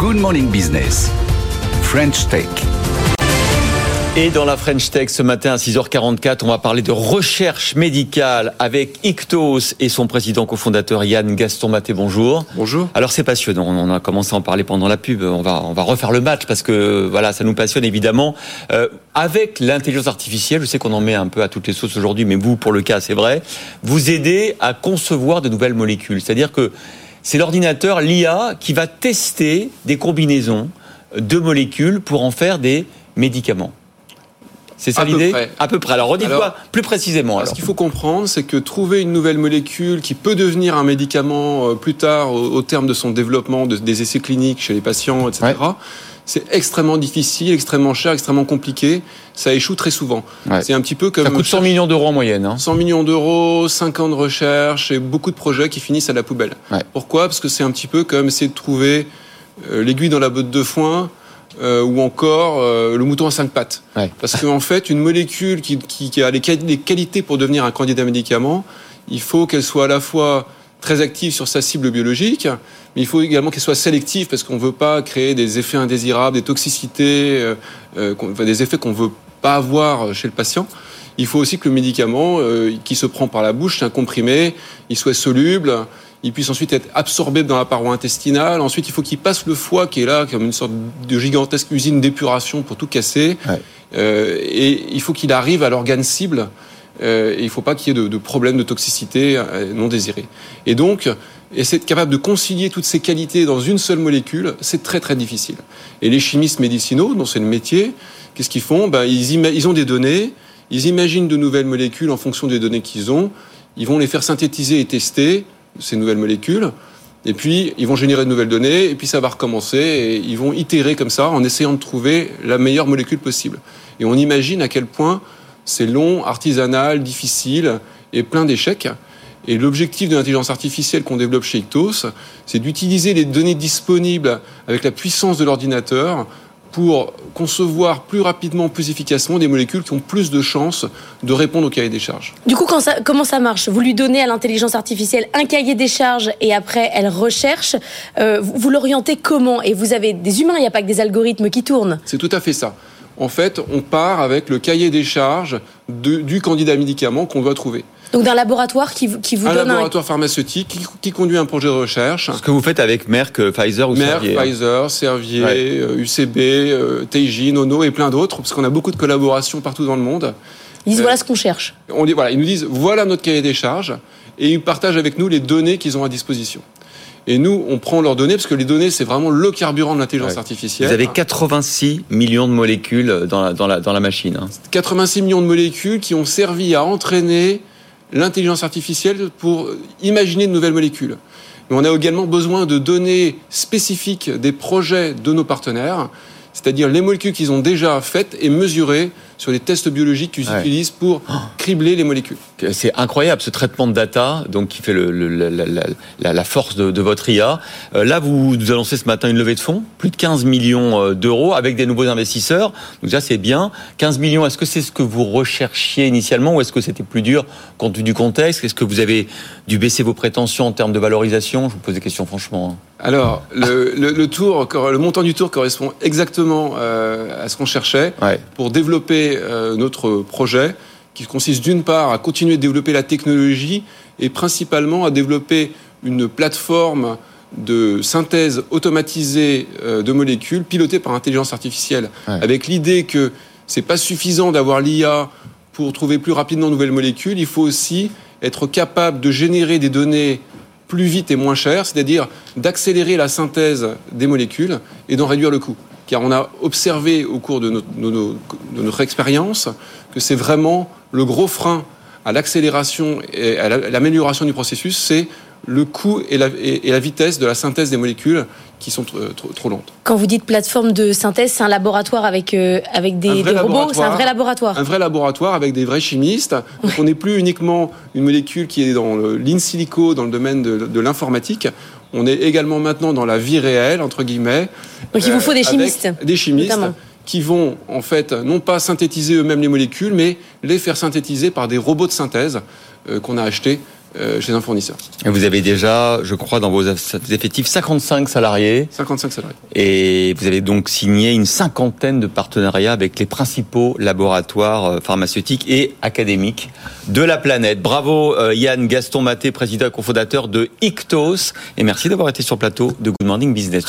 Good Morning Business. French Tech. Et dans la French Tech ce matin à 6h44, on va parler de recherche médicale avec Ictos et son président cofondateur Yann Gaston Maté. Bonjour. Bonjour. Alors c'est passionnant. On a commencé à en parler pendant la pub. On va on va refaire le match parce que voilà, ça nous passionne évidemment. Euh, avec l'intelligence artificielle, je sais qu'on en met un peu à toutes les sauces aujourd'hui, mais vous pour le cas c'est vrai, vous aidez à concevoir de nouvelles molécules. C'est-à-dire que c'est l'ordinateur, l'IA, qui va tester des combinaisons de molécules pour en faire des médicaments. C'est ça l'idée À peu près. Alors, redites-moi plus précisément. Alors. Ce qu'il faut comprendre, c'est que trouver une nouvelle molécule qui peut devenir un médicament euh, plus tard, au, terme de son développement, des essais cliniques chez les patients, etc., c'est extrêmement difficile, extrêmement cher, extrêmement compliqué. Ça échoue très souvent. C'est un petit peu comme... Ça coûte 100 millions d'euros en moyenne. Hein. 100 millions d'euros, 5 ans de recherche et beaucoup de projets qui finissent à la poubelle. Pourquoi? Parce que c'est un petit peu comme essayer de trouver euh, l'aiguille dans la botte de foin euh, ou encore euh, le mouton à cinq pattes. Parce qu'en fait, une molécule qui, qui, a les, qualités pour devenir un candidat médicament, il faut qu'elle soit à la fois très active sur sa cible biologique, mais il faut également qu'elle soit sélective parce qu'on ne veut pas créer des effets indésirables, des toxicités, euh, des effets qu'on ne veut pas avoir chez le patient. Il faut aussi que le médicament qui se prend par la bouche, c'est un comprimé, il soit soluble, il puisse ensuite être absorbé dans la paroi intestinale. Ensuite, il faut qu'il passe le foie qui est là, comme une sorte de gigantesque usine d'épuration pour tout casser. Euh, et il faut qu'il arrive à l'organe cible. Euh, et il ne faut pas qu'il y ait de, problèmes de toxicité euh, non désirés. Et donc, être capable de concilier toutes ces qualités dans une seule molécule, c'est très très difficile. Et les chimistes médicinaux, dont c'est le métier, qu'est-ce qu'ils font? Ben, ils, ils ont des données, ils imaginent de nouvelles molécules en fonction des données qu'ils ont, ils vont les faire synthétiser et tester ces nouvelles molécules. Et puis, ils vont générer de nouvelles données, et puis ça va recommencer, et ils vont itérer comme ça en essayant de trouver la meilleure molécule possible. Et on imagine à quel point c'est long, artisanal, difficile, et plein d'échecs. Et l'objectif de l'intelligence artificielle qu'on développe chez Ictos, c'est d'utiliser les données disponibles avec la puissance de l'ordinateur pour concevoir plus rapidement, plus efficacement des molécules qui ont plus de chances de répondre au cahier des charges. Du coup, comment ça marche? Vous lui donnez à l'intelligence artificielle un cahier des charges et après elle recherche. Euh, vous l'orientez comment? Et vous avez des humains, il n'y a pas que des algorithmes qui tournent. C'est tout à fait ça. En fait, on part avec le cahier des charges du candidat médicament qu'on veut trouver. Donc d'un laboratoire qui, qui vous un donne laboratoire pharmaceutique qui, conduit un projet de recherche. Ce que vous faites avec Merck, euh, Pfizer ou Merck, Servier. Merck, Pfizer, Servier, UCB, euh, Teijin, Ono et plein d'autres, parce qu'on a beaucoup de collaborations partout dans le monde. Ils disent voilà ce qu'on cherche. On dit voilà, ils nous disent voilà notre cahier des charges et ils partagent avec nous les données qu'ils ont à disposition. Et nous, on prend leurs données parce que les données, c'est vraiment le carburant de l'intelligence artificielle. Vous avez 86 millions de molécules dans la, dans la, dans la machine. 86 hein. millions de molécules qui ont servi à entraîner l'intelligence artificielle pour imaginer de nouvelles molécules. Mais on a également besoin de données spécifiques des projets de nos partenaires c'est-à-dire les molécules qu'ils ont déjà faites et mesurées sur les tests biologiques qu'ils utilisent pour oh. cribler les molécules. C'est incroyable ce traitement de data, donc qui fait le, la, force de, votre IA. Euh, là, vous nous annoncez ce matin une levée de fonds, plus de 15 millions euh, d'euros avec des nouveaux investisseurs. Donc ça, c'est bien. 15 millions, est-ce que c'est ce que vous recherchiez initialement ou est-ce que c'était plus dur compte tenu du contexte? Est-ce que vous avez dû baisser vos prétentions en termes de valorisation? Je vous pose des questions franchement. Hein. Alors, le, tour, le montant du tour correspond exactement euh, à ce qu'on cherchait pour développer euh, notre projet, qui consiste d'une part à continuer de développer la technologie et principalement à développer une plateforme de synthèse automatisée euh, de molécules pilotée par intelligence artificielle, avec l'idée que c'est pas suffisant d'avoir l'IA pour trouver plus rapidement de nouvelles molécules, il faut aussi être capable de générer des données plus vite et moins cher, c'est-à-dire d'accélérer la synthèse des molécules et d'en réduire le coût. Car on a observé au cours de notre, expérience que c'est vraiment le gros frein à l'accélération et à l'amélioration du processus, c'est le coût et la, et, la, vitesse de la synthèse des molécules qui sont trop, trop, lentes. Quand vous dites plateforme de synthèse, c'est un laboratoire avec, euh, avec des, robots C'est un vrai laboratoire Un vrai laboratoire avec des vrais chimistes. Donc on n'est plus uniquement une molécule qui est dans l'in silico, dans le domaine de, l'informatique. On est également maintenant dans la vie réelle, entre guillemets. Donc il vous faut des euh, chimistes Des chimistes. Qui vont en fait non pas synthétiser eux-mêmes les molécules, mais les faire synthétiser par des robots de synthèse euh, qu'on a achetés euh, chez un fournisseur. Et vous avez déjà, je crois, dans vos effectifs 55 salariés. 55 salariés. Et vous avez donc signé une cinquantaine de partenariats avec les principaux laboratoires euh, pharmaceutiques et académiques de la planète. Bravo euh, Yann Gaston Maté, président et cofondateur de Ictos. Et merci d'avoir été sur le plateau de Good Morning Business.